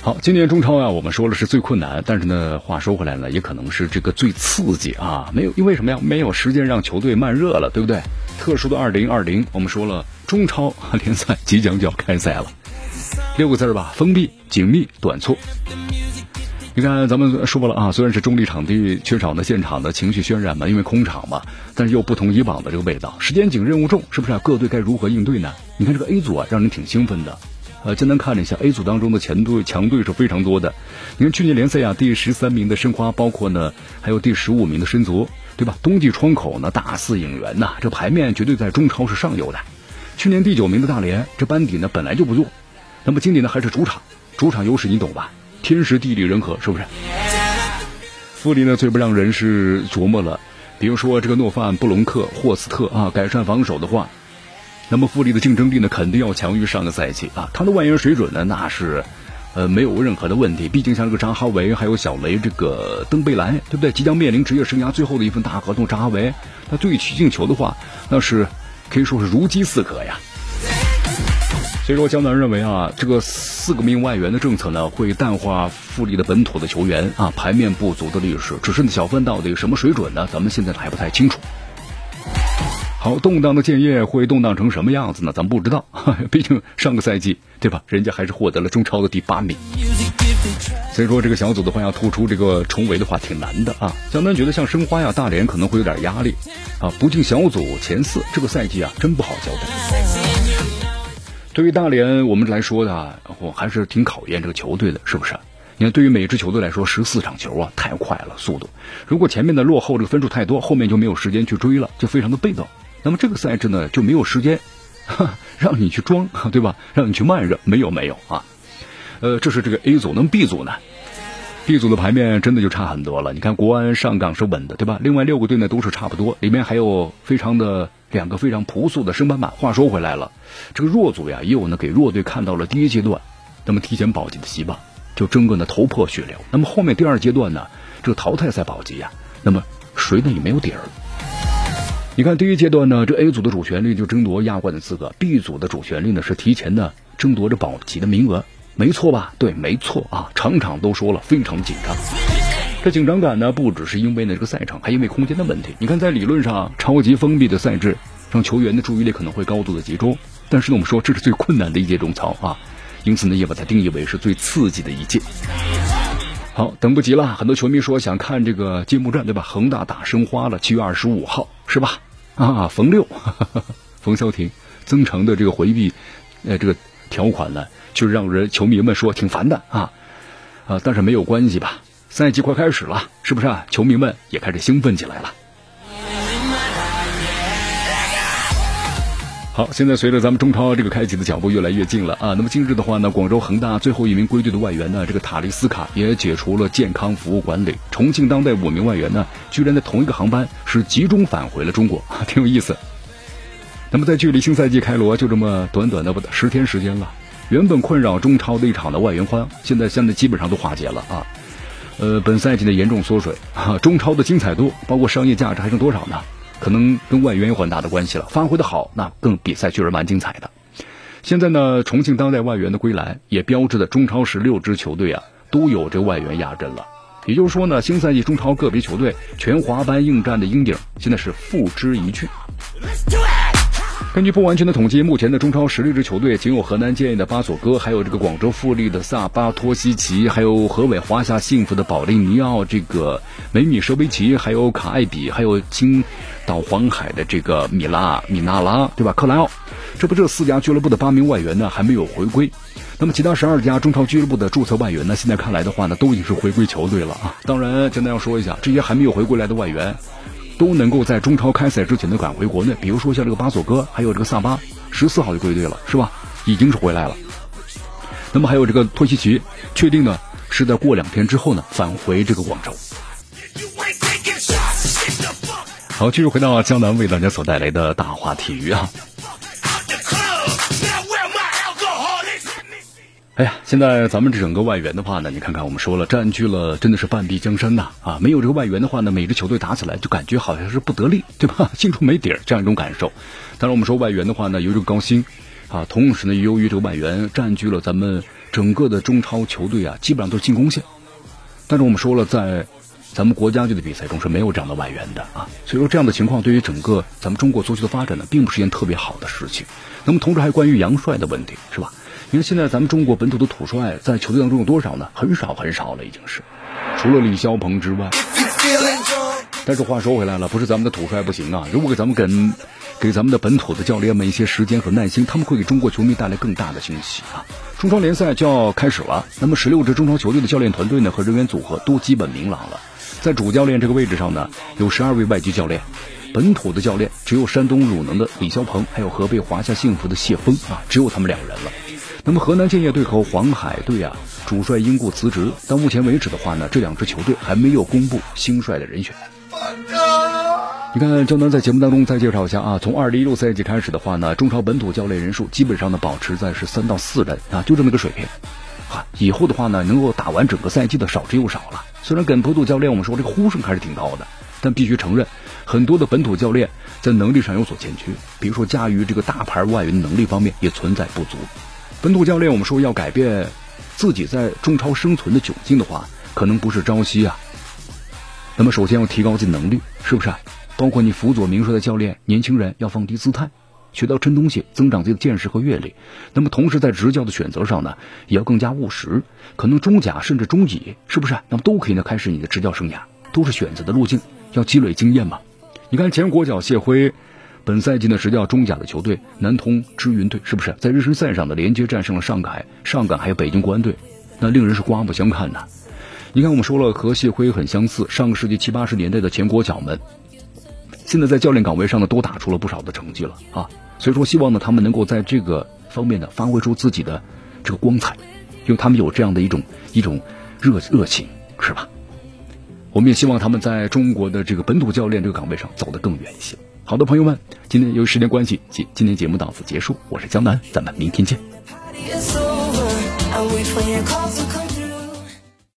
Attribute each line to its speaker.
Speaker 1: 好，今年中超啊，我们说了是最困难，但是呢，话说回来呢，也可能是这个最刺激啊，没有因为什么呀？没有时间让球队慢热了，对不对？特殊的二零二零，我们说了，中超联赛即将就要开赛了，六个字吧，封闭、紧密、短促。你看，咱们说过了啊，虽然是中立场地，缺少呢现场的情绪渲染嘛，因为空场嘛，但是又不同以往的这个味道。时间紧，任务重，是不是？啊各队该如何应对呢？你看这个 A 组啊，让人挺兴奋的。呃，简单看了一下 A 组当中的前队强队是非常多的。你看去年联赛啊，第十三名的申花，包括呢还有第十五名的申足，对吧？冬季窗口呢大肆引援呐，这牌面绝对在中超是上游的。去年第九名的大连，这班底呢本来就不弱，那么今年呢还是主场，主场优势你懂吧？天时地利人和，是不是？富力呢最不让人是琢磨了，比如说这个诺范布隆克、霍斯特啊，改善防守的话，那么富力的竞争力呢肯定要强于上个赛季啊。他的外援水准呢那是，呃没有任何的问题。毕竟像这个扎哈维还有小雷这个登贝莱，对不对？即将面临职业生涯最后的一份大合同，扎哈维他对取进球的话，那是可以说是如饥似渴呀。所以说，江南认为啊，这个四个名外援的政策呢，会淡化富力的本土的球员啊，牌面不足的历史。只是小范到底什么水准呢？咱们现在还不太清楚。好，动荡的建业会动荡成什么样子呢？咱们不知道，毕竟上个赛季对吧，人家还是获得了中超的第八名。所以说，这个小组的话要突出这个重围的话挺难的啊。江南觉得像申花呀、大连可能会有点压力啊，不进小组前四，这个赛季啊真不好交代。对于大连我们来说的，我还是挺考验这个球队的，是不是？你看，对于每支球队来说，十四场球啊，太快了，速度。如果前面的落后这个分数太多，后面就没有时间去追了，就非常的被动。那么这个赛制呢，就没有时间哈 让你去装，对吧？让你去慢热，没有没有啊。呃，这是这个 A 组，那么 B 组呢？B 组的牌面真的就差很多了。你看国安、上港是稳的，对吧？另外六个队呢都是差不多，里面还有非常的两个非常朴素的升班马。话说回来了，这个弱组呀也有呢给弱队看到了第一阶段那么提前保级的希望，就争个呢头破血流。那么后面第二阶段呢，这个淘汰赛保级呀，那么谁呢也没有底儿。你看第一阶段呢，这 A 组的主旋律就争夺亚冠的资格，B 组的主旋律呢是提前呢争夺着保级的名额。没错吧？对，没错啊！场场都说了，非常紧张。这紧张感呢，不只是因为呢这个赛场，还因为空间的问题。你看，在理论上，超级封闭的赛制，让球员的注意力可能会高度的集中。但是呢，我们说这是最困难的一届中超啊，因此呢，也把它定义为是最刺激的一届。好，等不及了，很多球迷说想看这个揭幕战，对吧？恒大打申花了，七月二十五号是吧？啊，冯六，冯潇霆，增城的这个回避，呃，这个条款呢？就让人球迷们说挺烦的啊，啊，但是没有关系吧？赛季快开始了，是不是啊？球迷们也开始兴奋起来了。好，现在随着咱们中超这个开启的脚步越来越近了啊，那么今日的话呢，广州恒大最后一名归队的外援呢，这个塔利斯卡也解除了健康服务管理。重庆当代五名外援呢，居然在同一个航班是集中返回了中国，挺有意思。那么在距离新赛季开锣就这么短短的不十天时间了。原本困扰中超的一场的外援荒，现在现在基本上都化解了啊。呃，本赛季的严重缩水，中超的精彩度，包括商业价值还剩多少呢？可能跟外援有很大的关系了。发挥的好，那更比赛确实蛮精彩的。现在呢，重庆当代外援的归来，也标志着中超十六支球队啊都有这外援压阵了。也就是说呢，新赛季中超个别球队全华班应战的鹰顶，现在是付之一炬。Let's do it! 根据不完全的统计，目前的中超十六支球队仅有河南建业的巴索戈，还有这个广州富力的萨巴托西奇，还有河北华夏幸福的保利尼奥，这个梅米舍维奇，还有卡艾比，还有青岛黄海的这个米拉米纳拉，对吧？克莱奥，这不这四家俱乐部的八名外援呢还没有回归。那么其他十二家中超俱乐部的注册外援呢，现在看来的话呢，都已经是回归球队了啊。当然，简单要说一下，这些还没有回归来的外援。都能够在中超开赛之前呢赶回国内，比如说像这个巴索戈，还有这个萨巴，十四号就归队了，是吧？已经是回来了。那么还有这个托西奇，确定呢是在过两天之后呢返回这个广州。好，继续回到江南为大家所带来的大话体育啊。哎呀，现在咱们这整个外援的话呢，你看看我们说了，占据了真的是半壁江山呐啊！没有这个外援的话呢，每支球队打起来就感觉好像是不得力，对吧？心中没底儿这样一种感受。当然，我们说外援的话呢，有这个高薪啊，同时呢，由于这个外援占据了咱们整个的中超球队啊，基本上都是进攻线。但是我们说了，在咱们国家队的比赛中是没有这样的外援的啊，所以说这样的情况对于整个咱们中国足球的发展呢，并不是一件特别好的事情。那么同时还关于杨帅的问题，是吧？你看，现在咱们中国本土的土帅在球队当中有多少呢？很少很少了，已经是，除了李霄鹏之外。但是话说回来了，不是咱们的土帅不行啊！如果给咱们给给咱们的本土的教练们一些时间和耐心，他们会给中国球迷带来更大的惊喜啊！中超联赛就要开始了，那么十六支中超球队的教练团队呢和人员组合都基本明朗了。在主教练这个位置上呢，有十二位外籍教练，本土的教练只有山东鲁能的李霄鹏，还有河北华夏幸福的谢峰啊，只有他们两人了。那么河南建业队和黄海队啊，主帅因故辞职。到目前为止的话呢，这两支球队还没有公布新帅的人选。你看，江南在节目当中再介绍一下啊，从二零一六赛季开始的话呢，中超本土教练人数基本上呢保持在是三到四人啊，就这么一个水平。啊，以后的话呢，能够打完整个赛季的少之又少了。虽然跟本土教练我们说这个呼声还是挺高的，但必须承认，很多的本土教练在能力上有所欠缺，比如说驾驭这个大牌外援能力方面也存在不足。本土教练，我们说要改变自己在中超生存的窘境的话，可能不是朝夕啊。那么首先要提高自己能力，是不是啊？包括你辅佐名帅的教练，年轻人要放低姿态，学到真东西，增长自己的见识和阅历。那么同时在执教的选择上呢，也要更加务实。可能中甲甚至中乙，是不是？那么都可以呢，开始你的执教生涯，都是选择的路径，要积累经验嘛。你看前国脚谢辉。本赛季呢，执教中甲的球队南通支云队，是不是在日升赛上的连接战胜了上海、上港还有北京国安队？那令人是刮目相看呐！你看，我们说了和谢辉很相似，上个世纪七八十年代的前国脚们，现在在教练岗位上呢，都打出了不少的成绩了啊！所以说，希望呢，他们能够在这个方面呢，发挥出自己的这个光彩，因为他们有这样的一种一种热热情，是吧？我们也希望他们在中国的这个本土教练这个岗位上走得更远一些。好的，朋友们，今天由于时间关系，今今天节目到此结束。我是江南，咱们明天见。